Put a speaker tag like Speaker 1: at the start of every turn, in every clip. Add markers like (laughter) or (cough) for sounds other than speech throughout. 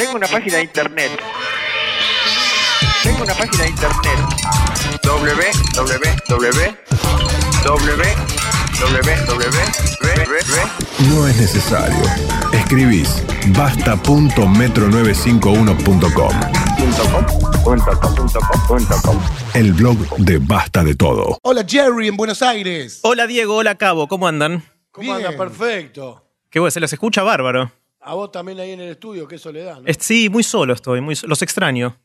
Speaker 1: Tengo una página de internet. Tengo una página de internet. www
Speaker 2: No es necesario. Escribís basta.metro95uno.com. El blog de Basta de Todo.
Speaker 3: Hola Jerry en Buenos Aires.
Speaker 4: Hola Diego, hola Cabo, ¿cómo andan?
Speaker 5: ¿Cómo anda?
Speaker 3: Bien.
Speaker 5: Perfecto.
Speaker 4: Qué bueno, se los escucha bárbaro.
Speaker 5: A vos también ahí en el estudio, qué soledad, ¿no?
Speaker 4: Sí, muy solo estoy, muy los extraño.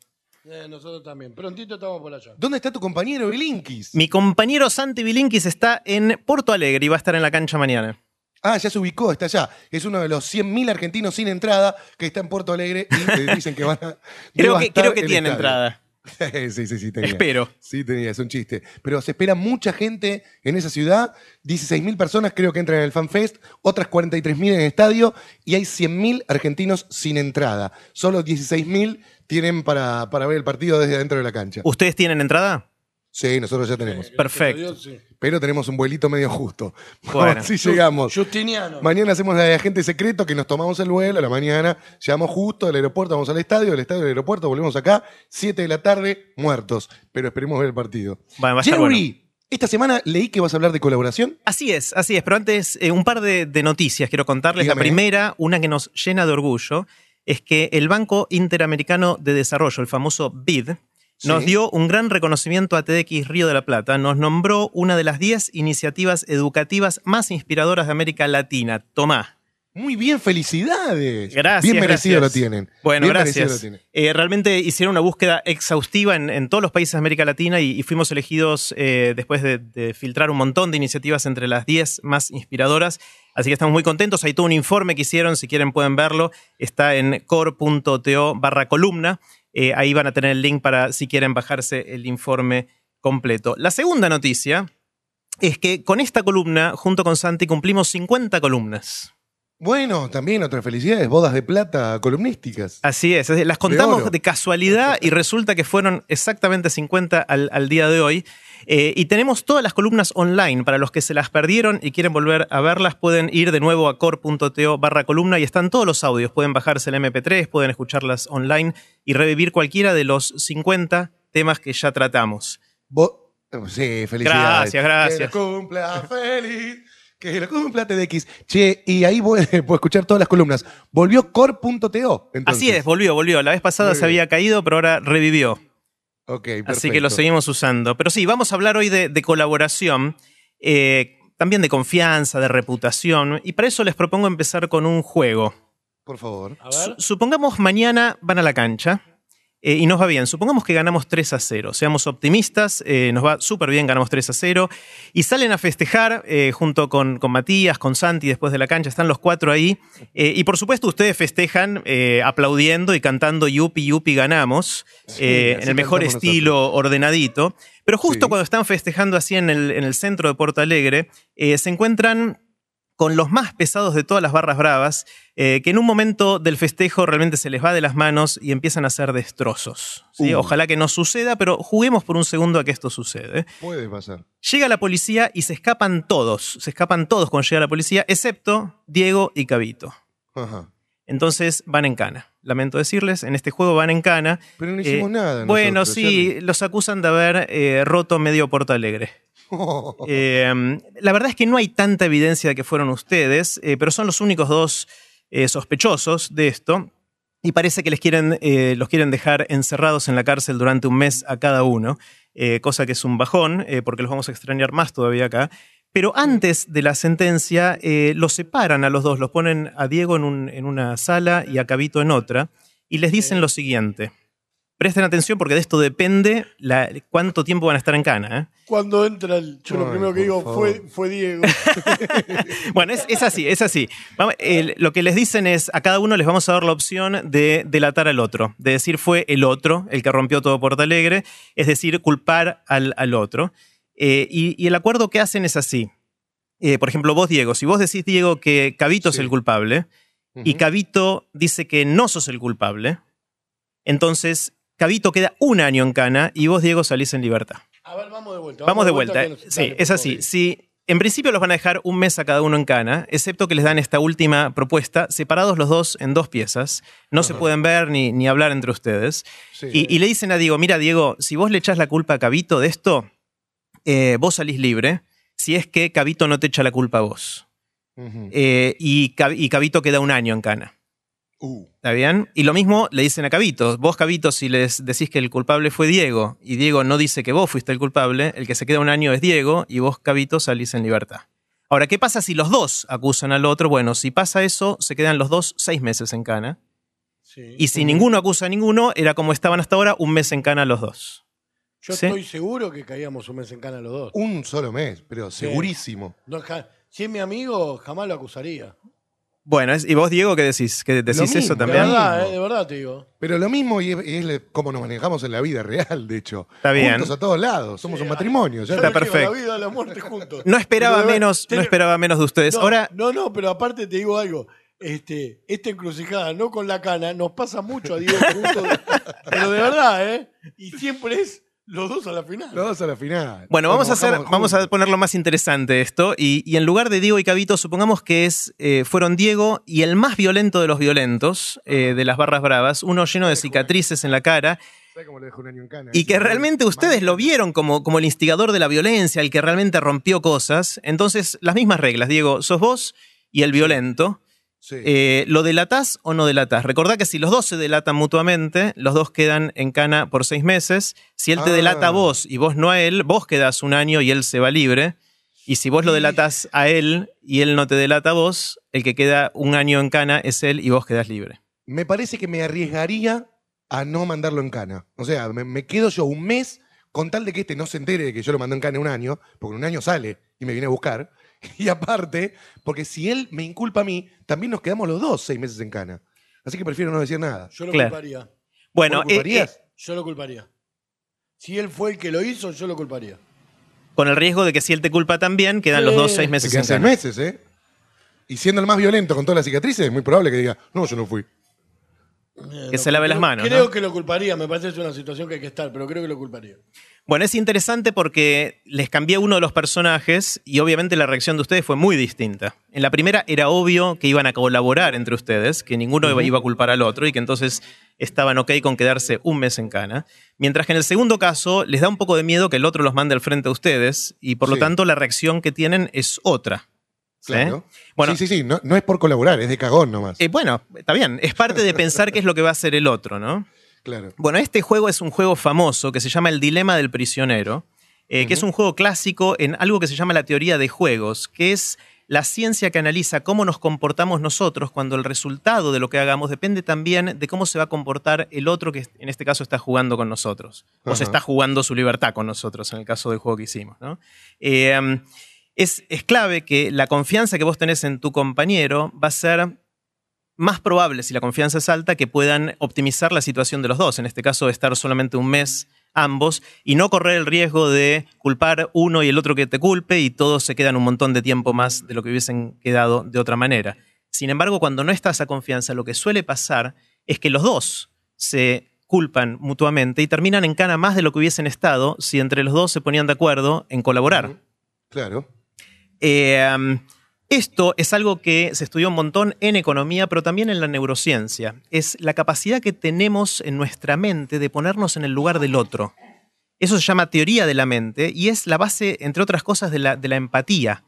Speaker 5: Eh, nosotros también. Prontito estamos por allá.
Speaker 3: ¿Dónde está tu compañero Bilinkis?
Speaker 4: Mi compañero Santi Bilinkis está en Porto Alegre y va a estar en la cancha mañana.
Speaker 3: Ah, ya se ubicó, está allá. Es uno de los 100.000 argentinos sin entrada que está en Puerto Alegre y te dicen que van a. (laughs)
Speaker 4: Creo que, creo que tiene
Speaker 3: estadio.
Speaker 4: entrada. (laughs)
Speaker 3: sí, sí, sí, tenía.
Speaker 4: Espero.
Speaker 3: Sí, tenía, es un chiste. Pero se espera mucha gente en esa ciudad. 16.000 personas creo que entran en el FanFest, otras 43.000 en el estadio y hay 100.000 argentinos sin entrada. Solo 16.000 tienen para, para ver el partido desde adentro de la cancha.
Speaker 4: ¿Ustedes tienen entrada?
Speaker 3: Sí, nosotros ya tenemos.
Speaker 4: Perfecto.
Speaker 5: Dios, sí.
Speaker 3: Pero tenemos un vuelito medio justo. (laughs)
Speaker 4: Bueno.
Speaker 3: si llegamos.
Speaker 5: Justiniano.
Speaker 3: Mañana hacemos la de agente secreto que nos tomamos el vuelo a la mañana, llegamos justo del aeropuerto, vamos al estadio, del estadio al aeropuerto, volvemos acá, 7 de la tarde, muertos. Pero esperemos ver el partido.
Speaker 4: Bueno, va a estar
Speaker 3: Jerry, esta semana leí que vas a hablar de colaboración.
Speaker 4: Así es, así es. Pero antes, eh, un par de, de noticias quiero contarles.
Speaker 3: Dígame.
Speaker 4: La primera, una que nos llena de orgullo, es que el Banco Interamericano de Desarrollo, el famoso BID, nos
Speaker 3: Sí.
Speaker 4: dio un gran reconocimiento a TDX Río de la Plata. Nos nombró una de las 10 iniciativas educativas más inspiradoras de América Latina. Tomá.
Speaker 3: Muy bien, felicidades.
Speaker 4: Gracias.
Speaker 3: Bien merecido
Speaker 4: gracias.
Speaker 3: lo tienen.
Speaker 4: Bueno,
Speaker 3: Bien merecido
Speaker 4: gracias.
Speaker 3: lo tienen.
Speaker 4: Eh, realmente hicieron una búsqueda exhaustiva en, en todos los países de América Latina y, y fuimos elegidos eh, después de, de filtrar un montón de iniciativas entre las 10 más inspiradoras. Así que estamos muy contentos. Hay todo un informe que hicieron, si quieren pueden verlo. Está en core.to barra columna. Eh, ahí van a tener el link para si quieren bajarse el informe completo. La segunda noticia es que con esta columna, junto con Santi, cumplimos 50 columnas.
Speaker 3: Bueno, también otras felicidades, bodas de plata columnísticas.
Speaker 4: Así es, las contamos de, casualidad y resulta que fueron exactamente 50 al, al día de hoy. Eh, y tenemos todas las columnas online. Para los que se las perdieron y quieren volver a verlas, pueden ir de nuevo a core.to barra columna y están todos los audios. Pueden bajarse el MP3, pueden escucharlas online y revivir cualquiera de los 50 temas que ya tratamos.
Speaker 3: Bo- sí, felicidades.
Speaker 4: Gracias, gracias.
Speaker 3: Que cumpla feliz. Que lo cumpla TDX. Che, y ahí voy- (laughs) puedo escuchar todas las columnas. Volvió core.to.
Speaker 4: Así es, volvió, volvió. La vez pasada
Speaker 3: Muy
Speaker 4: se
Speaker 3: bien.
Speaker 4: había caído, pero ahora revivió.
Speaker 3: Ok,
Speaker 4: Así que lo seguimos usando. Pero sí, vamos a hablar hoy de, de colaboración, eh, también de confianza, de reputación. Y para eso les propongo empezar con un juego.
Speaker 3: Por favor.
Speaker 5: A ver.
Speaker 4: supongamos mañana van a la cancha eh, y nos va bien. Supongamos que ganamos 3 a 0. Seamos optimistas, eh, nos va súper bien, ganamos 3 a 0. Y salen a festejar eh, junto con, con Matías, con Santi después de la cancha. Están los cuatro ahí. Y por supuesto, ustedes festejan aplaudiendo y cantando Yupi, Yupi, ganamos. en el mejor estilo ordenadito. Pero justo
Speaker 3: Sí.
Speaker 4: cuando están festejando así en el, en el centro de Porto Alegre, se encuentran con los más pesados de todas las barras bravas, eh, que en un momento del festejo realmente se les va de las manos y empiezan a hacer destrozos. ¿sí?
Speaker 3: Uh.
Speaker 4: Ojalá que no suceda, pero juguemos por un segundo a que esto sucede.
Speaker 3: Puede pasar.
Speaker 4: Llega la policía y se escapan todos, se escapan todos cuando llega la policía, excepto Diego y Cabito.
Speaker 3: Ajá.
Speaker 4: Entonces van en cana. Lamento decirles, en este juego van en cana.
Speaker 3: Pero no hicimos
Speaker 4: Eh,
Speaker 3: nada.
Speaker 4: Bueno,
Speaker 3: nosotros,
Speaker 4: sí, los acusan de haber eh, roto medio Porto Alegre. (laughs) Eh, la verdad es que no hay tanta evidencia de que fueron ustedes, eh, pero son los únicos dos eh, sospechosos de esto. Y parece que les quieren, eh, los quieren dejar encerrados en la cárcel durante un mes a cada uno, cosa que es un bajón, porque los vamos a extrañar más todavía acá. Pero antes de la sentencia, eh, los separan a los dos, los ponen a Diego en, un- en una sala y a Cabito en otra, y les dicen lo siguiente. Presten atención porque de esto depende la- cuánto tiempo van a estar en cana. ¿eh?
Speaker 5: Cuando entra el. Yo lo primero que digo fue, fue Diego. (laughs)
Speaker 4: Bueno, es, es así, es así. Vamos, el- lo que les dicen es, a cada uno les vamos a dar la opción de delatar al otro, de decir fue el otro el que rompió todo Porto Alegre, es decir, culpar al, al otro. Eh, y, y el acuerdo que hacen es así. Eh, por ejemplo, vos, Diego, si vos decís, Diego, que Cabito es el culpable y. Cabito dice que no sos el culpable, entonces Cabito queda un año en cana y vos, Diego, salís en libertad.
Speaker 5: A ver, vamos de vuelta.
Speaker 4: Vamos de vuelta. ¿eh?
Speaker 5: nos-
Speaker 4: Sí,
Speaker 5: dale,
Speaker 4: es así. Si En principio los van a dejar un mes a cada uno en cana, excepto que les dan esta última propuesta, separados los dos en dos piezas. No se pueden ver ni, ni hablar entre ustedes.
Speaker 3: Sí.
Speaker 4: Y, y le dicen a Diego, mira Diego, si vos le echás la culpa a Cabito de esto, eh, vos salís libre, si es que Cabito no te echa la culpa a vos. Eh, y, Cab- y Cabito queda un año en cana.
Speaker 3: Uh,
Speaker 4: ¿Está bien? Y lo mismo le dicen a Cabito. Vos, Cabito, si les decís que el culpable fue Diego y Diego no dice que vos fuiste el culpable, el que se queda un año es Diego y vos, Cabito, salís en libertad. Ahora, ¿qué pasa si los dos acusan al otro? Bueno, si pasa eso, se quedan los dos seis meses en cana.
Speaker 5: Sí.
Speaker 4: Y si ninguno acusa a ninguno, era como estaban hasta ahora, un mes en cana los dos.
Speaker 5: Yo
Speaker 4: sí.
Speaker 5: estoy seguro que caíamos un mes en cana los dos.
Speaker 3: un solo mes, pero segurísimo.
Speaker 5: No, si es mi amigo, jamás lo acusaría.
Speaker 4: Bueno, es- ¿y vos, Diego, qué decís? ¿Qué decís
Speaker 3: mismo,
Speaker 4: eso
Speaker 5: De
Speaker 4: también?
Speaker 5: verdad,
Speaker 3: mismo.
Speaker 5: eh, de verdad te digo.
Speaker 3: Pero lo mismo y es, y es cómo nos manejamos en la vida real, de hecho.
Speaker 4: Está bien.
Speaker 3: Juntos a todos lados. Somos un matrimonio. ya.
Speaker 4: Está perfecto.
Speaker 5: La vida, la muerte juntos.
Speaker 4: No esperaba
Speaker 5: Pero de verdad,
Speaker 4: menos, no esperaba menos de ustedes.
Speaker 5: No,
Speaker 4: Ahora,
Speaker 5: no, no, pero aparte te digo algo. Este, esta encrucijada, no con la cana, nos pasa mucho a Diego juntos. (laughs) pero de verdad, ¿eh? Y siempre es los dos a la final.
Speaker 3: Los dos a la final.
Speaker 4: Bueno, vamos a
Speaker 3: Nos
Speaker 4: hacer, vamos a ponerlo más interesante esto. Y, y en lugar de Diego y Cabito, supongamos que es, eh, fueron Diego y el más violento de los violentos, eh, de las barras bravas, uno lleno de cicatrices en la cara,
Speaker 3: ¿Sabes cómo le dejo un año en cana?
Speaker 4: y que realmente ustedes lo vieron como, como el instigador de la violencia, el que realmente rompió cosas. Entonces, las mismas reglas, Diego, sos vos y el violento.
Speaker 3: Sí.
Speaker 4: Eh, ¿Lo delatás o no delatás? Recordá que si los dos se delatan mutuamente, los dos quedan en cana por seis meses. Si él te
Speaker 3: Ah.
Speaker 4: delata a vos y vos no a él, vos quedás un año y él se va libre. Y si vos lo delatás a él y él no te delata a vos, el que queda un año en cana es él y vos quedás libre.
Speaker 3: me parece que me arriesgaría a no mandarlo en cana. O sea, me, me quedo yo un mes con tal de que este no se entere de que yo lo mandé en cana un año, porque en un año sale y me viene a buscar. (laughs) Y aparte, porque si él me inculpa a mí, también nos quedamos los dos seis meses en cana. Así que prefiero no decir nada.
Speaker 5: Yo lo
Speaker 4: Claro.
Speaker 5: culparía.
Speaker 4: Bueno,
Speaker 3: ¿Vos lo
Speaker 4: eh,
Speaker 3: culparías?
Speaker 4: eh,
Speaker 5: Yo lo culparía. Si él fue el que lo hizo, yo lo culparía.
Speaker 4: con el riesgo de que si él te culpa también, quedan los dos seis
Speaker 3: Se
Speaker 4: meses
Speaker 3: quedan
Speaker 4: en
Speaker 3: seis
Speaker 4: cana.
Speaker 3: meses, ¿eh? Y siendo el más violento con todas las cicatrices, es muy probable que diga, no, yo no fui.
Speaker 4: Que se lave las manos,
Speaker 5: Creo
Speaker 4: ¿no?
Speaker 5: que lo culparía. Me parece que es una situación que hay que estar, pero creo que lo culparía.
Speaker 4: Bueno, es interesante porque les cambié uno de los personajes y obviamente la reacción de ustedes fue muy distinta. En la primera era obvio que iban a colaborar entre ustedes, que ninguno iba- iba a culpar al otro y que entonces estaban ok con quedarse un mes en cana. Mientras que en el segundo caso les da un poco de miedo que el otro los mande al frente a ustedes y por lo tanto la reacción que tienen es otra.
Speaker 3: Claro.
Speaker 4: Bueno,
Speaker 3: sí, sí, sí. No, no es por colaborar, es de cagón nomás.
Speaker 4: eh, bueno, está bien, es parte de (laughs) pensar qué es lo que va a hacer el otro, ¿no?
Speaker 3: Claro.
Speaker 4: Bueno, este juego es un juego famoso que se llama El Dilema del Prisionero, eh, que es un juego clásico en algo que se llama la teoría de juegos, que es la ciencia que analiza cómo nos comportamos nosotros cuando el resultado de lo que hagamos depende también de cómo se va a comportar el otro que en este caso está jugando con nosotros, o se está jugando su libertad con nosotros, en el caso del juego que hicimos. ¿no? Eh, es, es clave que la confianza que vos tenés en tu compañero va a ser más probable, si la confianza es alta, que puedan optimizar la situación de los dos. En este caso, estar solamente un mes ambos y no correr el riesgo de culpar uno y el otro que te culpe y todos se quedan un montón de tiempo más de lo que hubiesen quedado de otra manera. Sin embargo, cuando no está esa confianza, lo que suele pasar es que los dos se culpan mutuamente y terminan en cana más de lo que hubiesen estado si entre los dos se ponían de acuerdo en colaborar.
Speaker 3: Claro.
Speaker 4: Eh, esto es algo que se estudió un montón en economía, pero también en la neurociencia. Es la capacidad que tenemos en nuestra mente de ponernos en el lugar del otro. Eso se llama teoría de la mente y es la base, entre otras cosas, de la, de la empatía.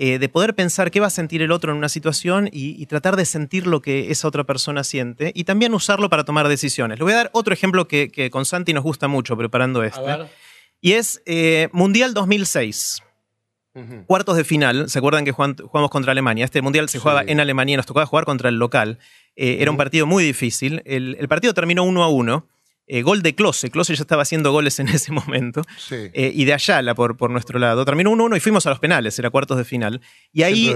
Speaker 4: Eh, de poder pensar qué va a sentir el otro en una situación y, y tratar de sentir lo que esa otra persona siente y también usarlo para tomar decisiones. Le voy a dar otro ejemplo que, que con Santi nos gusta mucho preparando este. Y es eh, Mundial 2006 Cuartos de final, ¿se acuerdan que jugamos contra Alemania? Este mundial se
Speaker 3: Sí.
Speaker 4: jugaba en Alemania y nos tocaba jugar contra el local. Eh, era un partido muy difícil. El, el partido terminó 1 a 1. Eh, gol de Klose. Klose ya estaba haciendo goles en (laughs) ese momento.
Speaker 3: Sí.
Speaker 4: Eh, y de Ayala por, por nuestro lado. Terminó 1 a 1 y fuimos a los penales, era cuartos de final. Y ahí,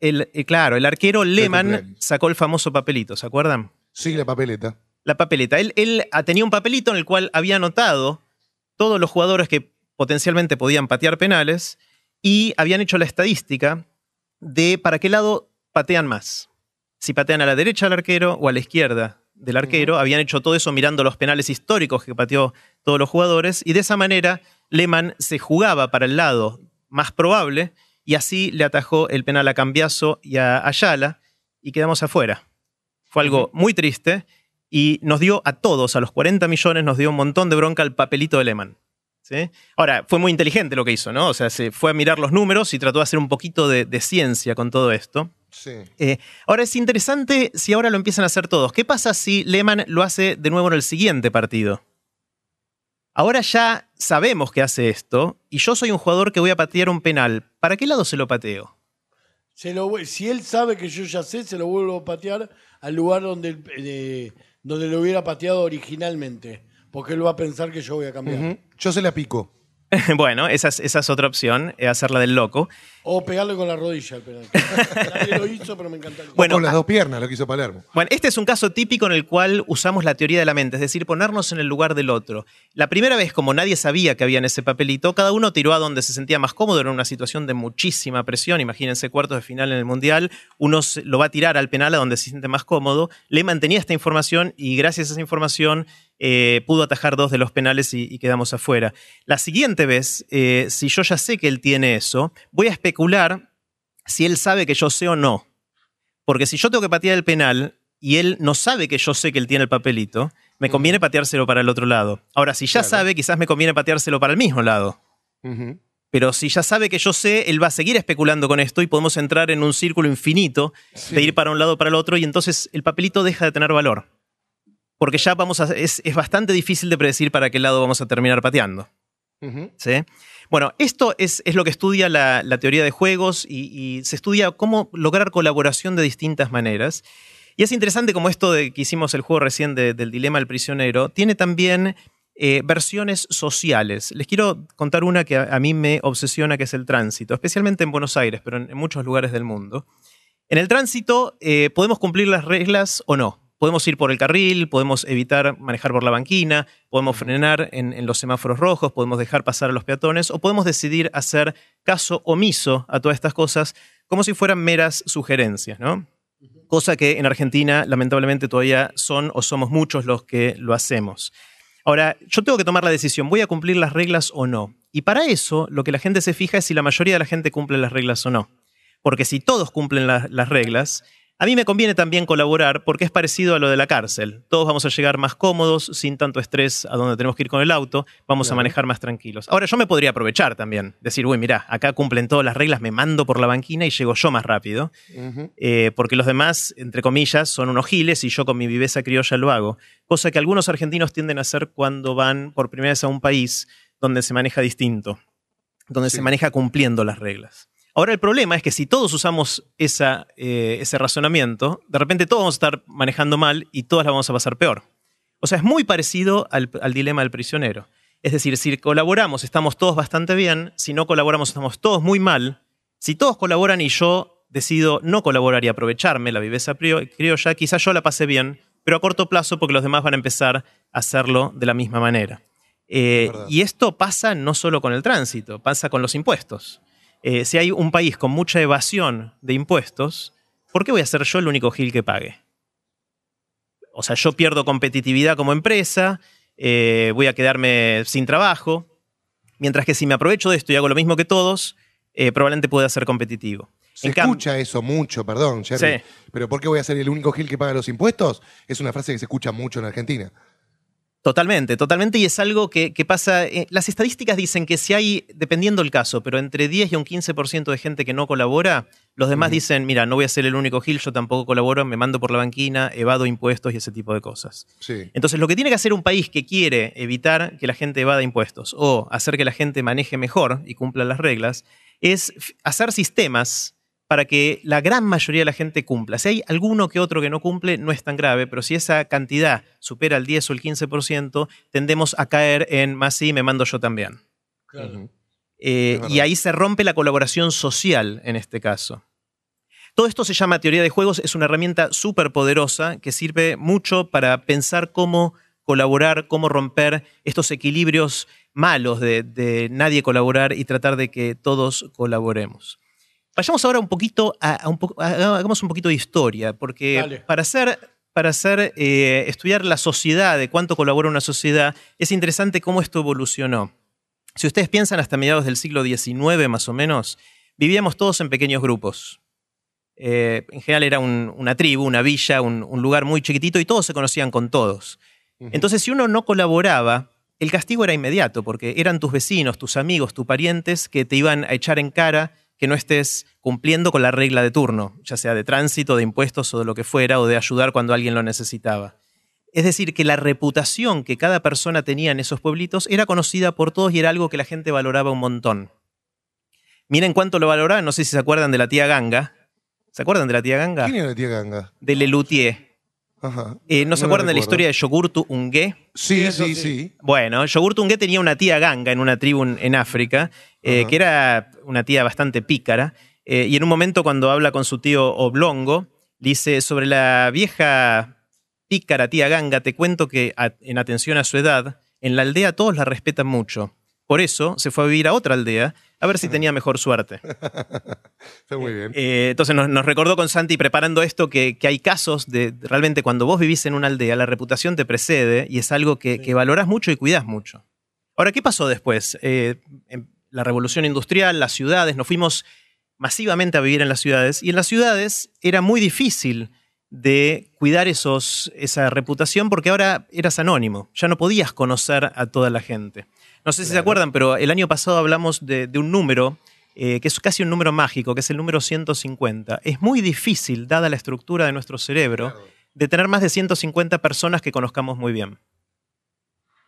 Speaker 4: el, claro, el arquero Lehmann sacó el famoso papelito, ¿se acuerdan?
Speaker 3: Sí, la papeleta.
Speaker 4: la papeleta. Él, él ah, tenía un papelito en el cual había anotado todos los jugadores que potencialmente podían patear penales y habían hecho la estadística de para qué lado patean más. Si patean a la derecha del arquero o a la izquierda del arquero. Habían hecho todo eso mirando los penales históricos que pateó todos los jugadores y de esa manera Lehmann se jugaba para el lado más probable y así le atajó el penal a Cambiaso y a Ayala y quedamos afuera. Fue algo muy triste y nos dio a todos, a los 40 millones, nos dio un montón de bronca el papelito de Lehman. ¿Sí? Ahora, fue muy inteligente lo que hizo, ¿no? O sea, se fue a mirar los números y trató de hacer un poquito de, de ciencia con todo esto.
Speaker 3: Sí.
Speaker 4: Eh, ahora es interesante si ahora lo empiezan a hacer todos. ¿Qué pasa si Lehman lo hace de nuevo en el siguiente partido? Ahora ya sabemos que hace esto y yo soy un jugador que voy a patear un penal. ¿Para qué lado se lo pateo?
Speaker 5: Se lo, vu- si él sabe que yo ya sé, se lo vuelvo a patear al lugar donde, eh, donde lo hubiera pateado originalmente. Porque él va a pensar que yo voy a cambiar.
Speaker 3: Ujú. Yo se la pico. (laughs)
Speaker 4: bueno, esa es, esa es otra opción, eh, hacerla del loco.
Speaker 5: O pegarle con la rodilla al penal. (laughs) Nadie lo hizo, pero me encanta.
Speaker 4: Bueno,
Speaker 3: con las
Speaker 4: a-
Speaker 3: dos piernas, lo que hizo Palermo.
Speaker 4: Bueno, este es un caso típico en el cual usamos la teoría de la mente, es decir, ponernos en el lugar del otro. La primera vez, como nadie sabía que había en ese papelito, cada uno tiró a donde se sentía más cómodo, era una situación de muchísima presión, imagínense cuartos de final en el Mundial, uno se- lo va a tirar al penal a donde se siente más cómodo, le mantenía esta información y gracias a esa información eh, pudo atajar dos de los penales y, y quedamos afuera. La siguiente vez, eh, si yo ya sé que él tiene eso, voy a especular si él sabe que yo sé o no. Porque si yo tengo que patear el penal y él no sabe que yo sé que él tiene el papelito, me conviene pateárselo para el otro lado. Ahora, si ya
Speaker 3: Claro.
Speaker 4: sabe, quizás me conviene pateárselo para el mismo lado. Pero si ya sabe que yo sé, él va a seguir especulando con esto y podemos entrar en un círculo infinito
Speaker 3: Sí.
Speaker 4: de ir para un lado o para el otro y entonces el papelito deja de tener valor. Porque ya vamos a, es, es bastante difícil de predecir para qué lado vamos a terminar pateando. ¿sí? Bueno, esto es, es lo que estudia la, la teoría de juegos y, y se estudia cómo lograr colaboración de distintas maneras. Y es interesante como esto de que hicimos el juego recién de- del dilema del prisionero, tiene también eh, versiones sociales. Les quiero contar una que a, a mí me obsesiona, que es el tránsito, especialmente en Buenos Aires, pero en, en muchos lugares del mundo. En el tránsito eh, podemos cumplir las reglas o no. Podemos ir por el carril, podemos evitar manejar por la banquina, podemos frenar en, en los semáforos rojos, podemos dejar pasar a los peatones o podemos decidir hacer caso omiso a todas estas cosas como si fueran meras sugerencias, ¿no? Cosa que en Argentina lamentablemente todavía son o somos muchos los que lo hacemos. Ahora, yo tengo que tomar la decisión, ¿voy a cumplir las reglas o no? Y para eso lo que la gente se fija es si la mayoría de la gente cumple las reglas o no. Porque si todos cumplen la- las reglas, a mí me conviene también colaborar porque es parecido a lo de la cárcel. Todos vamos a llegar más cómodos, sin tanto estrés a donde tenemos que ir con el auto, vamos a manejar más tranquilos. Ahora, yo me podría aprovechar también, decir, uy, mira, acá cumplen todas las reglas, me mando por la banquina y llego yo más rápido, eh, porque los demás, entre comillas, son unos giles y yo con mi viveza criolla lo hago. Cosa que algunos argentinos tienden a hacer cuando van por primera vez a un país donde se maneja distinto, donde
Speaker 3: Sí.
Speaker 4: se maneja cumpliendo las reglas. Ahora el problema es que si todos usamos esa, eh, ese razonamiento, de repente todos vamos a estar manejando mal y todas la vamos a pasar peor. O sea, es muy parecido al, al dilema del prisionero. Es decir, si colaboramos estamos todos bastante bien, si no colaboramos estamos todos muy mal. Si todos colaboran y yo decido no colaborar y aprovecharme la viveza criolla, quizás yo la pase bien, pero a corto plazo porque los demás van a empezar a hacerlo de la misma manera. Eh, y esto pasa no solo con el tránsito, pasa con los impuestos. Eh, si hay un país con mucha evasión de impuestos, ¿por qué voy a ser yo el único gil que pague? O sea, yo pierdo competitividad como empresa, eh, voy a quedarme sin trabajo, mientras que si me aprovecho de esto y hago lo mismo que todos, eh, probablemente pueda ser competitivo.
Speaker 3: Se
Speaker 4: En
Speaker 3: escucha eso mucho, perdón, Jerry.
Speaker 4: Sí.
Speaker 3: Pero ¿por qué voy a ser el único gil que paga los impuestos? Es una frase que se escucha mucho en Argentina.
Speaker 4: Totalmente, totalmente, y es algo que, que pasa. eh, las estadísticas dicen que si hay, dependiendo del caso, pero entre 10 y un 15% de gente que no colabora, los demás dicen, mira, no voy a ser el único gil, yo tampoco colaboro, me mando por la banquina, evado impuestos y ese tipo de cosas.
Speaker 3: Sí.
Speaker 4: Entonces, lo que tiene que hacer un país que quiere evitar que la gente evada impuestos o hacer que la gente maneje mejor y cumpla las reglas, es hacer sistemas para que la gran mayoría de la gente cumpla. Si hay alguno que otro que no cumple, no es tan grave, pero si esa cantidad supera el 10 o el 15%, tendemos a caer en más sí, me mando yo también.
Speaker 5: Claro.
Speaker 4: Eh, y ahí se rompe la colaboración social en este caso. Todo esto se llama teoría de juegos, es una herramienta súper poderosa que sirve mucho para pensar cómo colaborar, cómo romper estos equilibrios malos de, de nadie colaborar y tratar de que todos colaboremos. Vayamos ahora un poquito a, a un a- hagamos un poquito de historia, porque
Speaker 5: Dale.
Speaker 4: para hacer, para hacer eh, estudiar la sociedad, de cuánto colabora una sociedad, es interesante cómo esto evolucionó. Si ustedes piensan hasta mediados del siglo XIX más o menos, vivíamos todos en pequeños grupos. Eh, en general era un- una tribu, una villa, un, un lugar muy chiquitito y todos se conocían con todos. Entonces, si uno no colaboraba, el castigo era inmediato, porque eran tus vecinos, tus amigos, tus parientes que te iban a echar en cara que no estés cumpliendo con la regla de turno, ya sea de tránsito, de impuestos o de lo que fuera, o de ayudar cuando alguien lo necesitaba. Es decir, que la reputación que cada persona tenía en esos pueblitos era conocida por todos y era algo que la gente valoraba un montón. Miren cuánto lo valoraban, no sé si se acuerdan de la tía Ganga. ¿Se acuerdan de la tía Ganga?
Speaker 3: ¿Quién era la tía Ganga?
Speaker 4: De Lelutier.
Speaker 3: Ajá.
Speaker 4: Eh, ¿No se acuerdan de la historia de Yogurtu Ungué?
Speaker 3: Sí, sí,
Speaker 5: sí.
Speaker 3: sí.
Speaker 4: Bueno, Yogurtu Ungué tenía una tía ganga en una tribu en, África, eh, que era una tía bastante pícara, eh, y en un momento cuando habla con su tío Oblongo, dice, sobre la vieja pícara tía ganga, te cuento que a- en atención a su edad, en la aldea todos la respetan mucho. Por eso se fue a vivir a otra aldea a ver si tenía mejor suerte. (laughs)
Speaker 3: Está muy bien.
Speaker 4: Eh, entonces nos, nos recordó con Santi preparando esto que, que hay casos de realmente cuando vos vivís en una aldea, la reputación te precede y es algo que, que valorás mucho y cuidás mucho. Ahora, ¿qué pasó después? Eh, en la revolución industrial, las ciudades, nos fuimos masivamente a vivir en las ciudades y en las ciudades era muy difícil de cuidar esos, esa reputación porque ahora eras anónimo, ya no podías conocer a toda la gente. No sé si se acuerdan, pero el año pasado hablamos de, de un número eh, que es casi un número mágico, que es el número 150. Es muy difícil, dada la estructura de nuestro cerebro, de tener más de 150 personas que conozcamos muy bien.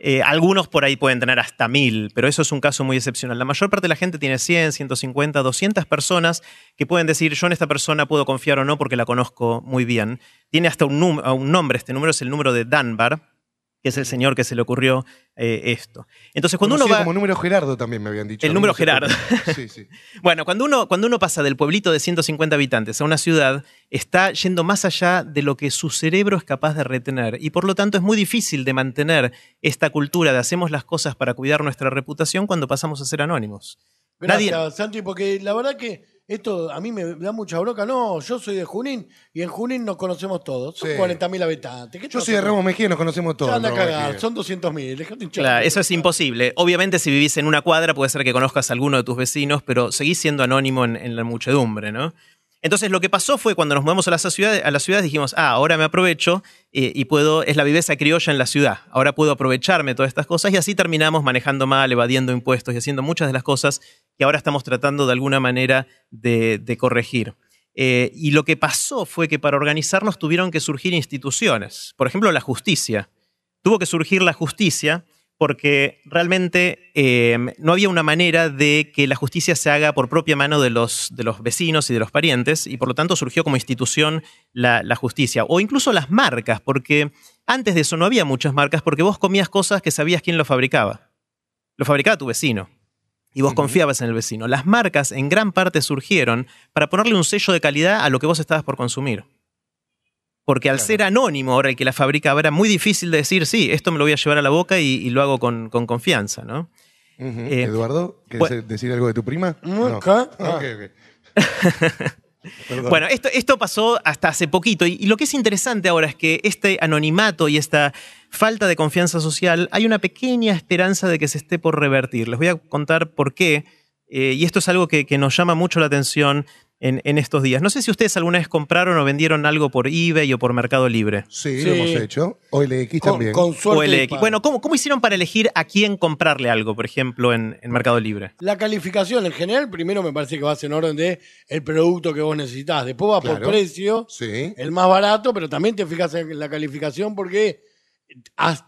Speaker 4: Eh, algunos por ahí pueden tener hasta mil, pero eso es un caso muy excepcional. La mayor parte de la gente tiene 100, 150, 200 personas que pueden decir, yo en esta persona puedo confiar o no porque la conozco muy bien. Tiene hasta un, un nombre, este número es el número de Dunbar, que es el señor que se le ocurrió eh, esto. Entonces, cuando uno va...
Speaker 3: como número Gerardo también me habían dicho.
Speaker 4: El número Gerardo.
Speaker 3: Sí, sí. (laughs)
Speaker 4: Bueno, cuando uno, cuando uno pasa del pueblito de 150 habitantes a una ciudad, está yendo más allá de lo que su cerebro es capaz de retener. Y por lo tanto es muy difícil de mantener esta cultura de hacemos las cosas para cuidar nuestra reputación cuando pasamos a ser anónimos.
Speaker 5: Gracias,
Speaker 4: Nadie-
Speaker 5: Santi, porque la verdad que esto a mí me da mucha bronca. No, yo soy de Junín y en Junín nos conocemos todos. Son
Speaker 3: Sí.
Speaker 5: 40.000 habitantes. ¿Qué
Speaker 3: Yo soy de Ramos Mejía, nos conocemos
Speaker 5: Te
Speaker 3: todos.
Speaker 5: anda a cagar,
Speaker 3: Mejía.
Speaker 5: son 200.000. Dejate hinchar.
Speaker 4: Claro, eso es imposible. Obviamente si vivís en una cuadra puede ser que conozcas a alguno de tus vecinos, pero seguís siendo anónimo en, en la muchedumbre, ¿no? Entonces lo que pasó fue cuando nos mudamos a las ciudades, a dijimos, ah, ahora me aprovecho eh, y puedo, es la viveza criolla en la ciudad, ahora puedo aprovecharme todas estas cosas y así terminamos manejando mal, evadiendo impuestos y haciendo muchas de las cosas que ahora estamos tratando de alguna manera de, de corregir. Eh, y lo que pasó fue que para organizarnos tuvieron que surgir instituciones, por ejemplo la justicia. Tuvo que surgir la justicia porque realmente eh, no había una manera de que la justicia se haga por propia mano de los, de los vecinos y de los parientes, y por lo tanto surgió como institución la, la justicia, o incluso las marcas, porque antes de eso no había muchas marcas, porque vos comías cosas que sabías quién lo fabricaba. Lo fabricaba tu vecino. Y vos confiabas en el vecino. Las marcas en gran parte surgieron para ponerle un sello de calidad a lo que vos estabas por consumir. Porque al ser anónimo ahora el que la fabricaba era muy difícil de decir, sí, esto me lo voy a llevar a la boca y, y lo hago con, con confianza, ¿no? Eh,
Speaker 3: Eduardo, ¿querés
Speaker 4: bueno.
Speaker 3: decir algo de tu prima? No.
Speaker 5: Ah. (laughs)
Speaker 4: Bueno, esto, esto pasó hasta hace poquito y, y lo que es interesante ahora es que este anonimato y esta falta de confianza social, hay una pequeña esperanza de que se esté por revertir. Les voy a contar por qué, eh, y esto es algo que, que nos llama mucho la atención en, en estos días. No sé si ustedes alguna vez compraron o vendieron algo por eBay o por Mercado Libre.
Speaker 3: sí,
Speaker 5: Sí.
Speaker 3: lo hemos hecho. OLX
Speaker 5: Con,
Speaker 3: también.
Speaker 5: con suerte.
Speaker 4: O. LX. Bueno, ¿cómo, ¿cómo hicieron para elegir a quién comprarle algo, por ejemplo, en, en Mercado Libre?
Speaker 5: La calificación en general, primero me parece que vas en orden de el producto que vos necesitas. Después vas por precio,
Speaker 3: Sí.
Speaker 5: el más barato, pero también te fijas en la calificación porque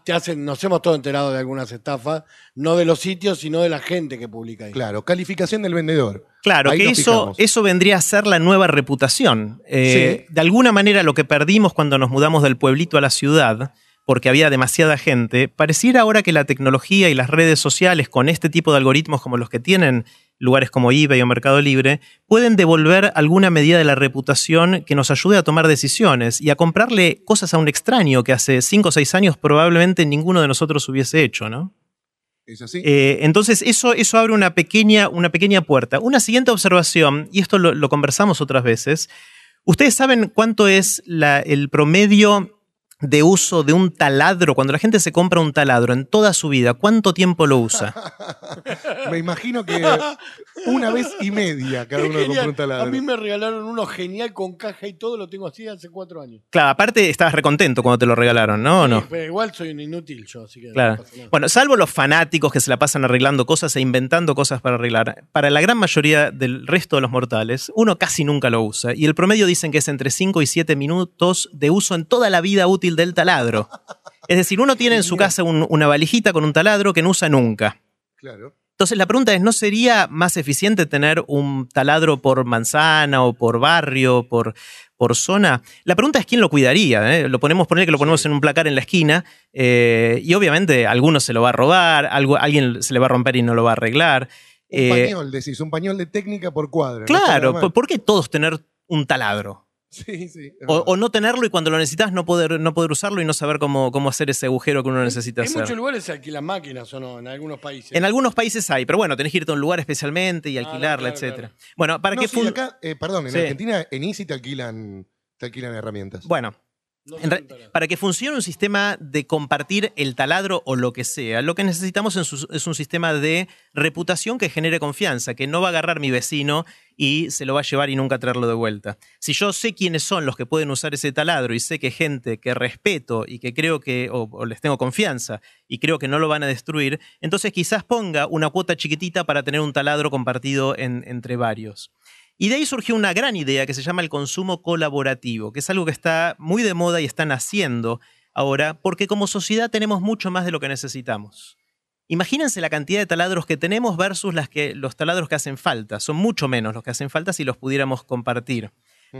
Speaker 5: te hacen, nos hemos todos enterado de algunas estafas, no de los sitios, sino de la gente que publica ahí.
Speaker 3: Claro, calificación del vendedor.
Speaker 4: Claro,
Speaker 3: Ahí
Speaker 4: que eso, eso vendría a ser la nueva reputación. Eh, De alguna manera lo que perdimos cuando nos mudamos del pueblito a la ciudad, porque había demasiada gente, pareciera ahora que la tecnología y las redes sociales con este tipo de algoritmos como los que tienen lugares como eBay o Mercado Libre, pueden devolver alguna medida de la reputación que nos ayude a tomar decisiones y a comprarle cosas a un extraño que hace 5 o 6 años probablemente ninguno de nosotros hubiese hecho, ¿no? Eh, entonces, eso, eso abre una pequeña, una pequeña puerta. Una siguiente observación, y esto lo, lo conversamos otras veces, ¿ustedes saben cuánto es la- el promedio de uso de un taladro, cuando la gente se compra un taladro en toda su vida, ¿cuánto tiempo lo usa? (laughs)
Speaker 3: Me imagino que una vez y media cada uno compró un taladro.
Speaker 5: A mí me regalaron uno genial con caja y todo, lo tengo así hace cuatro años.
Speaker 4: Claro, aparte estabas recontento cuando te lo regalaron, ¿no? ¿O
Speaker 5: Sí,
Speaker 4: no?
Speaker 5: Pero igual soy un inútil yo, así que no
Speaker 4: Claro.
Speaker 5: pasa nada.
Speaker 4: Bueno, salvo los fanáticos que se la pasan arreglando cosas e inventando cosas para arreglar, para la gran mayoría del resto de los mortales, uno casi nunca lo usa. Y el promedio dicen que es entre 5 y 7 minutos de uso en toda la vida útil del taladro. Es decir, uno tiene en su casa un- una valijita con un taladro que no usa nunca.
Speaker 3: Claro.
Speaker 4: Entonces la pregunta es, ¿no sería más eficiente tener un taladro por manzana o por barrio, por, por zona? La pregunta es quién lo cuidaría. ¿eh? Lo ponemos poner que lo ponemos en un placar en la esquina eh, y obviamente alguno se lo va a robar, algo, alguien se le va a romper y no lo va a arreglar.
Speaker 3: Un
Speaker 4: Eh,
Speaker 3: pañol, decís, un pañol de técnica por cuadra. está
Speaker 4: claro,
Speaker 3: nada mal.
Speaker 4: ¿por- ¿por qué todos tener un taladro?
Speaker 3: Sí, sí. es
Speaker 4: O, no tenerlo y cuando lo necesitas no poder, no poder usarlo y no saber cómo, cómo hacer ese agujero que uno necesita
Speaker 5: En
Speaker 4: hacer.
Speaker 5: muchos lugares se alquilan máquinas o no, en algunos países.
Speaker 4: En algunos países hay, pero bueno, tenés que irte a un lugar especialmente y
Speaker 5: Ah,
Speaker 4: alquilarla,
Speaker 5: claro,
Speaker 4: etcétera.
Speaker 5: claro.
Speaker 4: Bueno, para
Speaker 3: No,
Speaker 4: que
Speaker 3: sí,
Speaker 4: fun-
Speaker 3: acá, eh, perdón, en
Speaker 4: Sí.
Speaker 3: Argentina, en Easy te alquilan, te alquilan herramientas.
Speaker 4: Bueno,
Speaker 5: No
Speaker 4: para que funcione un sistema de compartir el taladro o lo que sea, lo que necesitamos es un, es un sistema de reputación que genere confianza, que no va a agarrar mi vecino y se lo va a llevar y nunca traerlo de vuelta. Si yo sé quiénes son los que pueden usar ese taladro y sé que gente que respeto y que creo que, o, o les tengo confianza y creo que no lo van a destruir, entonces quizás ponga una cuota chiquitita para tener un taladro compartido en- entre varios. Y de ahí surgió una gran idea que se llama el consumo colaborativo, que es algo que está muy de moda y están haciendo ahora, porque como sociedad tenemos mucho más de lo que necesitamos. Imagínense la cantidad de taladros que tenemos versus las que, los taladros que hacen falta. Son mucho menos los que hacen falta si los pudiéramos compartir.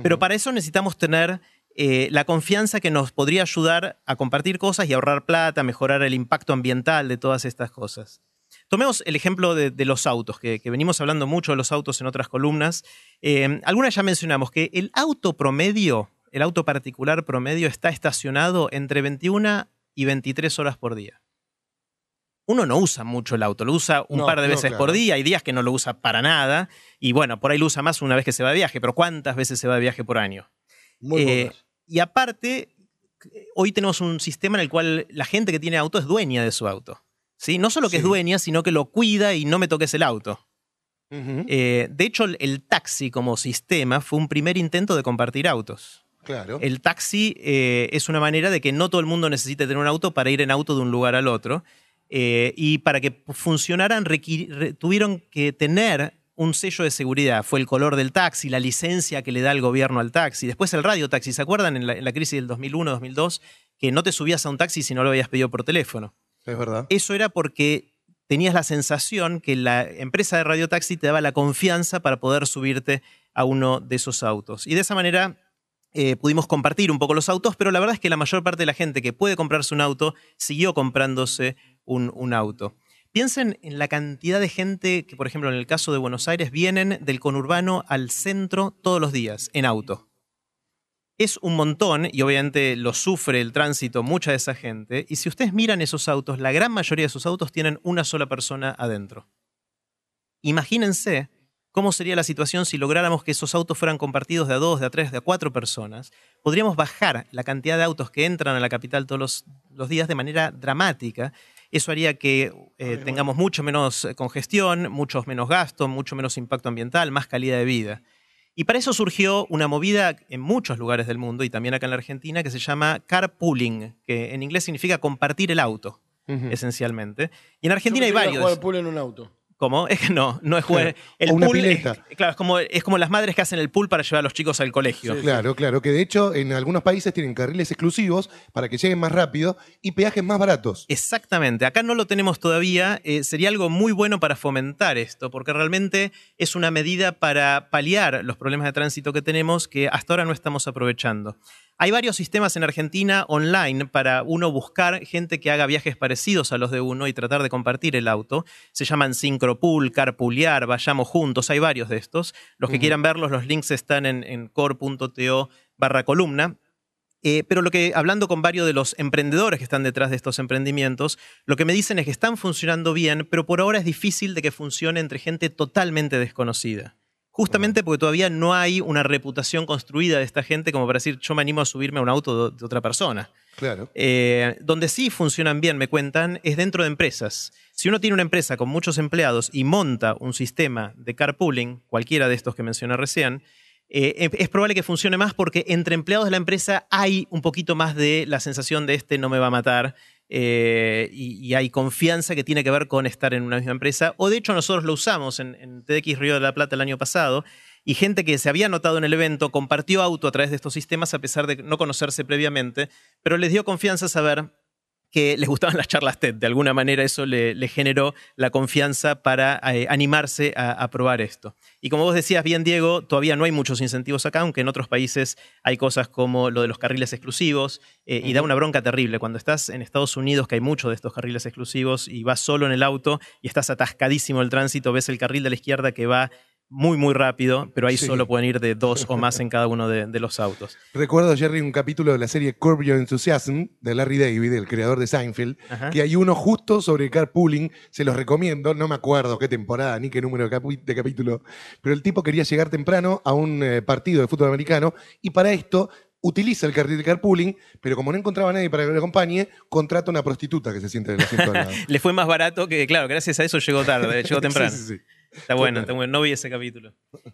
Speaker 4: Pero para eso necesitamos tener eh, la confianza que nos podría ayudar a compartir cosas y ahorrar plata, mejorar el impacto ambiental de todas estas cosas. Tomemos el ejemplo de, de los autos, que, que venimos hablando mucho de los autos en otras columnas. Eh, algunas ya mencionamos que el auto promedio, el auto particular promedio, está estacionado entre 21 y 23 horas por día. Uno no usa mucho el auto, lo usa un
Speaker 5: No,
Speaker 4: par de
Speaker 3: no,
Speaker 4: veces
Speaker 3: claro.
Speaker 4: por día, hay días que no lo usa para nada, y bueno, por ahí lo usa más una vez que se va de viaje, pero ¿cuántas veces se va de viaje por año?
Speaker 5: Muy
Speaker 4: Eh, y aparte, hoy tenemos un sistema en el cual la gente que tiene auto es dueña de su auto. ¿Sí? No solo que es dueña, sino que lo cuida y no me toques el auto. Eh, de hecho, el- el taxi como sistema fue un primer intento de compartir autos.
Speaker 3: Claro.
Speaker 4: El taxi eh, es una manera de que no todo el mundo necesite tener un auto para ir en auto de un lugar al otro. Eh, y para que funcionaran tuvieron que tener un sello de seguridad. Fue el color del taxi, la licencia que le da el gobierno al taxi. Después el radio taxi. ¿Se acuerdan en la, en la crisis del 2001-2002 que no te subías a un taxi si no lo habías pedido por teléfono? Eso era porque tenías la sensación que la empresa de radiotaxi te daba la confianza para poder subirte a uno de esos autos. Y de esa manera eh, pudimos compartir un poco los autos, pero la verdad es que la mayor parte de la gente que puede comprarse un auto siguió comprándose un auto. Piensen en la cantidad de gente que, por ejemplo, en el caso de Buenos Aires, vienen del conurbano al centro todos los días en auto. Es un montón y obviamente lo sufre el tránsito mucha de esa gente. Y si ustedes miran esos autos, la gran mayoría de esos autos tienen una sola persona adentro. Imagínense cómo sería la situación si lográramos que esos autos fueran compartidos de a dos, de a tres, de a cuatro personas. Podríamos bajar la cantidad de autos que entran a la capital todos los, los días de manera dramática. Eso haría que eh, tengamos mucho menos eh, congestión, mucho menos gasto, mucho menos impacto ambiental, más calidad de vida. Y para eso surgió una movida en muchos lugares del mundo y también acá en la Argentina que se llama carpooling, que en inglés significa compartir el auto, esencialmente. Y en Argentina
Speaker 5: Yo
Speaker 4: hay varios.
Speaker 5: jugar pool en un auto.
Speaker 4: ¿Cómo? (laughs) Es que no, no es jugar. El
Speaker 3: O una
Speaker 4: pool es- claro, es como, es como las madres que hacen el pool para llevar a los chicos al colegio.
Speaker 5: Sí.
Speaker 3: Claro, claro, que de hecho en algunos países tienen carriles exclusivos para que lleguen más rápido y peajes más baratos.
Speaker 4: Exactamente, acá no lo tenemos todavía, eh, sería algo muy bueno para fomentar esto, porque realmente es una medida para paliar los problemas de tránsito que tenemos que hasta ahora no estamos aprovechando. Hay varios sistemas en Argentina online para uno buscar gente que haga viajes parecidos a los de uno y tratar de compartir el auto. Se llaman Syncropool, Carpoolear, Vayamos Juntos, hay varios de estos. Los que quieran verlos, los links están en, en core.to barra columna. Eh, pero lo que, hablando con varios de los emprendedores que están detrás de estos emprendimientos, lo que me dicen es que están funcionando bien, pero por ahora es difícil de que funcione entre gente totalmente desconocida. Justamente porque todavía no hay una reputación construida de esta gente como para decir yo me animo a subirme a un auto de, otra persona.
Speaker 3: Claro.
Speaker 4: Eh, donde sí funcionan bien, me cuentan, es dentro de empresas. Si uno tiene una empresa con muchos empleados y monta un sistema de carpooling, cualquiera de estos que mencioné recién, eh, es probable que funcione más porque entre empleados de la empresa hay un poquito más de la sensación de este no me va a matar eh, y, hay confianza que tiene que ver con estar en una misma empresa. O de hecho nosotros lo usamos en, en TX Río de la Plata el año pasado y gente que se había anotado en el evento compartió auto a través de estos sistemas a pesar de no conocerse previamente, pero les dio confianza saber que les gustaban las charlas TED. De alguna manera eso le, le generó la confianza para eh, animarse a, a, probar esto. Y como vos decías bien, Diego, todavía no hay muchos incentivos acá, aunque en otros países hay cosas como lo de los carriles exclusivos, eh, y da una bronca terrible. Cuando estás en Estados Unidos, que hay muchos de estos carriles exclusivos, y vas solo en el auto y estás atascadísimo el tránsito, ves el carril de la izquierda que va muy, muy rápido, pero ahí sí. solo pueden ir de dos o más en cada uno de, de, los autos. (laughs)
Speaker 3: Recuerdo, Jerry, un capítulo de la serie Curb Your Enthusiasm de Larry David, el creador de Seinfeld, Ajá. que hay uno justo sobre carpooling, se los recomiendo, no me acuerdo qué temporada ni qué número de, capítulo, pero el tipo quería llegar temprano a un eh, partido de fútbol americano y para esto utiliza el carril de carpooling, pero como no encontraba a nadie para que lo acompañe, contrata una prostituta que se siente en el asiento al lado. (laughs)
Speaker 4: Le fue más barato que, claro, gracias a eso llegó tarde, llegó (laughs) temprano. sí, sí, sí. Está bueno, está bueno, no vi ese capítulo.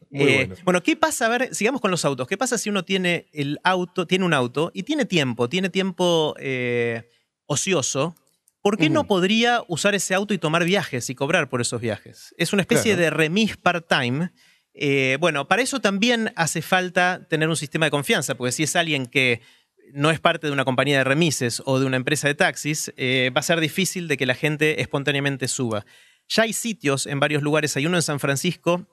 Speaker 3: Muy
Speaker 4: eh,
Speaker 3: bueno.
Speaker 4: bueno, ¿qué pasa? A ver, sigamos con los autos. ¿Qué pasa si uno tiene el auto, tiene un auto y tiene tiempo, tiene tiempo eh, ocioso? ¿Por qué uh -huh. no podría usar ese auto y tomar viajes y cobrar por esos viajes? Es una especie claro. de remis part-time. Eh, bueno, para eso también hace falta tener un sistema de confianza, porque si es alguien que no es parte de una compañía de remises o de una empresa de taxis, eh, va a ser difícil de que la gente espontáneamente suba. Ya hay sitios en varios lugares, hay uno en San Francisco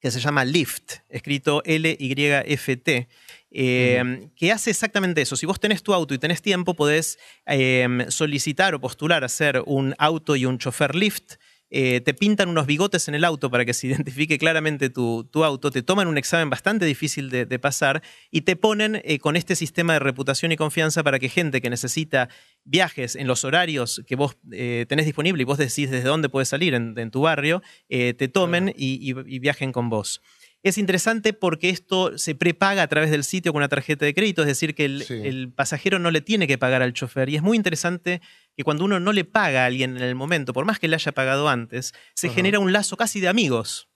Speaker 4: que se llama Lyft, escrito L-Y-F-T, eh, que hace exactamente eso. Si vos tenés tu auto y tenés tiempo, podés eh, solicitar o postular a ser un auto y un chofer Lyft. Eh, te pintan unos bigotes en el auto para que se (laughs) identifique claramente tu, tu auto, te toman un examen bastante difícil de, de pasar y te ponen eh, con este sistema de reputación y confianza para que gente que necesita viajes en los horarios que vos eh, tenés disponible y vos decís desde dónde puedes salir en, en tu barrio, te tomen y, y, y viajen con vos. Es interesante porque esto se prepaga a través del sitio con una tarjeta de crédito, es decir, que el, sí. el, pasajero no le tiene que pagar al chofer. Y es muy interesante que cuando uno no le paga a alguien en el momento, por más que le haya pagado antes, se uh -huh. genera un lazo casi de amigos.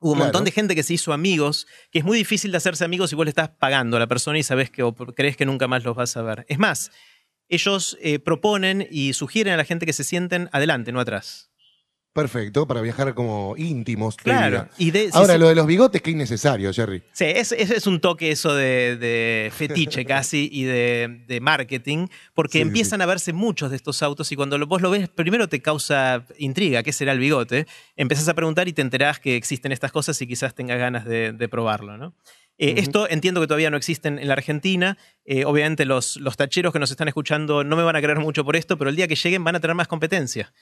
Speaker 4: Hubo un claro. montón de gente que se hizo amigos, que es muy difícil de hacerse amigos si vos le estás pagando a la persona y sabes que o crees que nunca más los vas a ver. Es más, ellos eh, proponen y sugieren a la gente que se sienten adelante, no atrás.
Speaker 3: Perfecto, para viajar como íntimos.
Speaker 4: Claro.
Speaker 3: Y de, Ahora, sí, lo de los bigotes, qué innecesario, Jerry.
Speaker 4: Sí, es, es, es un toque eso de, de fetiche (laughs) casi y de, de, marketing, porque sí, empiezan sí. a verse muchos de estos autos y cuando vos lo ves, primero te causa intriga, ¿qué será el bigote? Empezás a preguntar y te enterás que existen estas cosas y quizás tengas ganas de, de probarlo, ¿no? Eh, uh -huh. Esto entiendo que todavía no existen en la Argentina. Eh, obviamente los, los tacheros que nos están escuchando no me van a creer mucho por esto, pero el día que lleguen van a tener más competencia.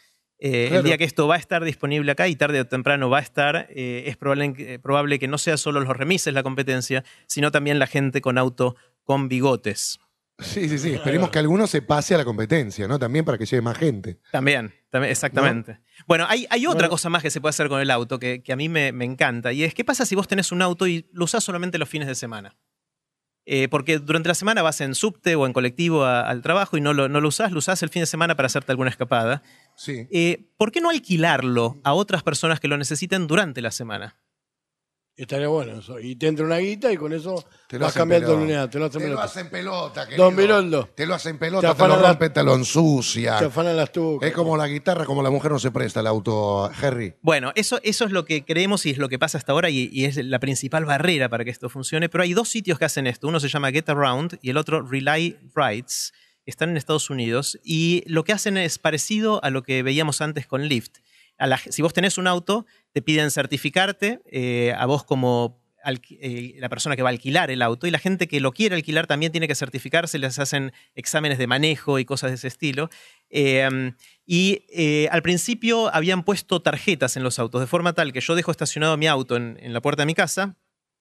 Speaker 4: Eh, claro. El día que esto va a estar disponible acá y tarde o temprano va a estar, eh, es probable, eh, probable, que no sea solo los remises la competencia, sino también la gente con auto con bigotes.
Speaker 3: Sí, sí, sí. Esperemos que alguno se pase a la competencia, ¿no? También para que llegue más gente.
Speaker 4: También, también exactamente. ¿No? Bueno, hay, hay otra bueno. cosa más que se puede hacer con el auto que, que a mí me, me, encanta, y es, ¿qué pasa si vos tenés un auto y lo usás solamente los fines de semana? Eh, porque durante la semana vas en subte o en colectivo a, al trabajo y no lo, no lo usás, lo usás el fin de semana para hacerte alguna escapada.
Speaker 3: Sí.
Speaker 4: Eh, ¿Por qué no alquilarlo a otras personas que lo necesiten durante la semana?
Speaker 5: Estaría bueno eso. Y te entra una guita y con eso te lo vas cambiando la unidad. Te lo hacen
Speaker 3: te
Speaker 5: pelota.
Speaker 3: Lo hacen pelota querido.
Speaker 5: Don Miroldo.
Speaker 3: Te lo hacen pelota, te, te lo rompen, te lo ensucian.
Speaker 5: Te afanan las tucas.
Speaker 3: Es como la guitarra, como la mujer no se presta el auto, Harry.
Speaker 4: Bueno, eso, eso es lo que creemos y es lo que pasa hasta ahora y, y, es la principal barrera para que esto funcione. Pero hay dos sitios que hacen esto. Uno se llama Get Around y el otro Relay Rides. Están en Estados Unidos y lo que hacen es parecido a lo que veíamos antes con Lyft. Si vos tenés un auto, te piden certificarte eh, a vos como eh, la persona que va a alquilar el auto y la gente que lo quiere alquilar también tiene que certificarse, les hacen exámenes de manejo y cosas de ese estilo. Eh, y eh, al principio habían puesto tarjetas en los autos, de forma tal que yo dejo estacionado mi auto en la puerta de mi casa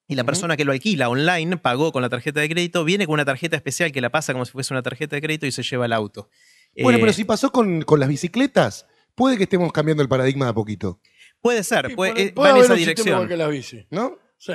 Speaker 4: y la persona que lo alquila online pagó con la tarjeta de crédito, viene con una tarjeta especial que la pasa como si fuese una tarjeta de crédito y se lleva el auto.
Speaker 3: Bueno, pero si pasó con, con las bicicletas, puede que estemos cambiando el paradigma de a poquito.
Speaker 4: Puede ser, puede, puede, va en esa dirección.
Speaker 5: Que la bici.
Speaker 3: ¿No?
Speaker 5: Sí.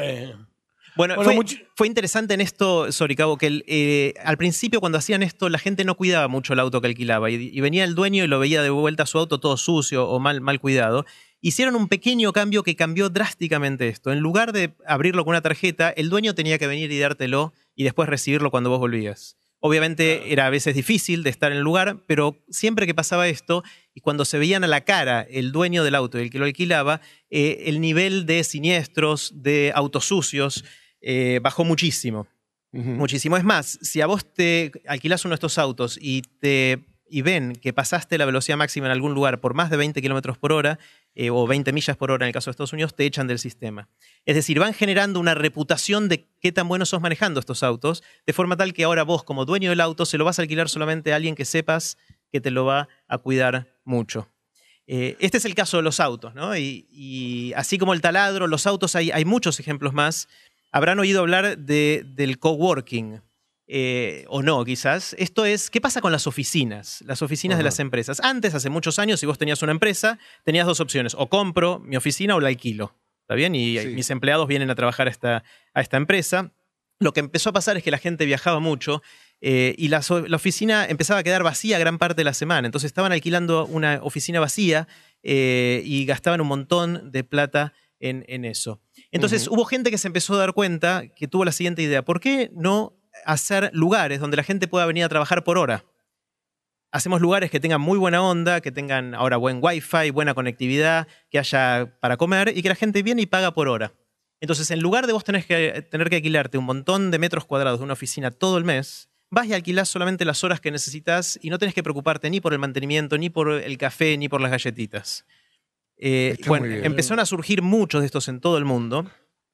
Speaker 4: Bueno,
Speaker 5: Bueno,
Speaker 4: fue,
Speaker 5: mucho-
Speaker 4: fue interesante en esto, Soricabo, que el, eh, al principio cuando hacían esto la gente no cuidaba mucho el auto que alquilaba y, y venía el dueño y lo veía de vuelta a su auto todo sucio o mal, mal cuidado. Hicieron un pequeño cambio que cambió drásticamente esto. En lugar de abrirlo con una tarjeta, el dueño tenía que venir y dártelo y después recibirlo cuando vos volvías. Obviamente era a veces difícil de estar en el lugar, pero siempre que pasaba esto y cuando se veían a la cara el dueño del auto y el que lo alquilaba, eh, el nivel de siniestros, de autos sucios, eh, bajó muchísimo. Muchísimo. Es más, si a vos te alquilás uno de estos autos y te y ven que pasaste la velocidad máxima en algún lugar por más de 20 kilómetros por hora eh, o 20 millas por hora en el caso de Estados Unidos, te echan del sistema. Es decir, van generando una reputación de qué tan bueno sos manejando estos autos, de forma tal que ahora vos, como dueño del auto, se lo vas a alquilar solamente a alguien que sepas que te lo va a cuidar mucho. Eh, este es el caso de los autos, ¿no? Y, y así como el taladro, los autos, hay, hay muchos ejemplos más. Habrán oído hablar de- del coworking. eh, o no, quizás. Esto es, ¿qué pasa con las oficinas? Las oficinas de las empresas. Antes, hace muchos años, si vos tenías una empresa, tenías dos opciones. O compro mi oficina o la alquilo. ¿Está bien? Y
Speaker 3: Sí.
Speaker 4: mis empleados vienen a trabajar a esta, a esta empresa. Lo que empezó a pasar es que la gente viajaba mucho eh, y la, oficina empezaba a quedar vacía gran parte de la semana. Entonces estaban alquilando una oficina vacía eh, y gastaban un montón de plata en, en eso. Entonces hubo gente que se empezó a dar cuenta que tuvo la siguiente idea. ¿Por qué no hacer lugares donde la gente pueda venir a trabajar por hora? Hacemos lugares que tengan muy buena onda, que tengan ahora buen wifi, buena conectividad, que haya para comer y que la gente viene y paga por hora. Entonces, en lugar de vos tenés que, tener que alquilarte un montón de metros cuadrados de una oficina todo el mes, vas y alquilás solamente las horas que necesitas y no tenés que preocuparte ni por el mantenimiento, ni por el café, ni por las galletitas. Eh, bueno, empezaron a surgir muchos de estos en todo el mundo.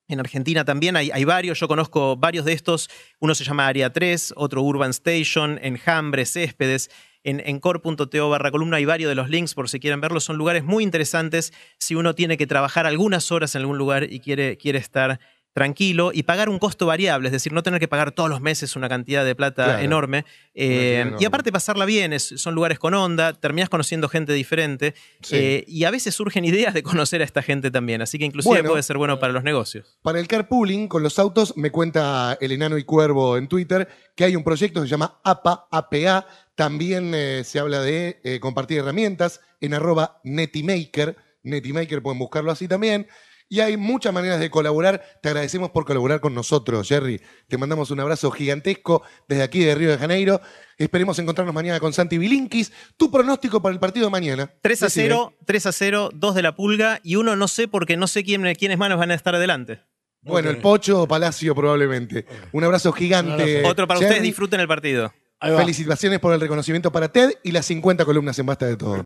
Speaker 4: En Argentina también hay, hay varios, yo conozco varios de estos. Uno se llama Área 3, otro Urban Station, Enjambre, Céspedes. En, en core.to barra columna hay varios de los links por si quieren verlos. Son lugares muy interesantes si uno tiene que trabajar algunas horas en algún lugar y quiere, quiere estar tranquilo y pagar un costo variable, es decir, no tener que pagar todos los meses una cantidad de plata
Speaker 3: Claro.
Speaker 4: enorme. Eh,
Speaker 3: enorme.
Speaker 4: y aparte pasarla bien, es- son lugares con onda, terminás conociendo gente diferente
Speaker 3: Sí.
Speaker 4: eh, y a veces surgen ideas de conocer a esta gente también, así que inclusive
Speaker 3: Bueno.
Speaker 4: puede ser bueno para los negocios.
Speaker 3: Para el carpooling con los autos, me cuenta el enano y cuervo en Twitter que hay un proyecto que se llama APA, APA. También eh, se habla de eh, compartir herramientas en arroba Netimaker. Netimaker pueden buscarlo así también. Y hay muchas maneras de colaborar. Te agradecemos por colaborar con nosotros, Jerry. Te mandamos un abrazo gigantesco desde aquí de Río de Janeiro. Esperemos encontrarnos mañana con Santi Bilinkis. Tu pronóstico para el partido de mañana.
Speaker 4: 3 a
Speaker 3: Decime.
Speaker 4: 0, 3 a 0, 2 de la pulga y uno no sé porque no sé quién, quiénes manos van a estar adelante.
Speaker 3: Bueno, el Pocho o Palacio probablemente. Un abrazo gigante.
Speaker 4: Otro para
Speaker 3: Jerry.
Speaker 4: ustedes, disfruten el partido.
Speaker 3: Felicitaciones por el reconocimiento para TED y las 50 columnas en Basta de Todo.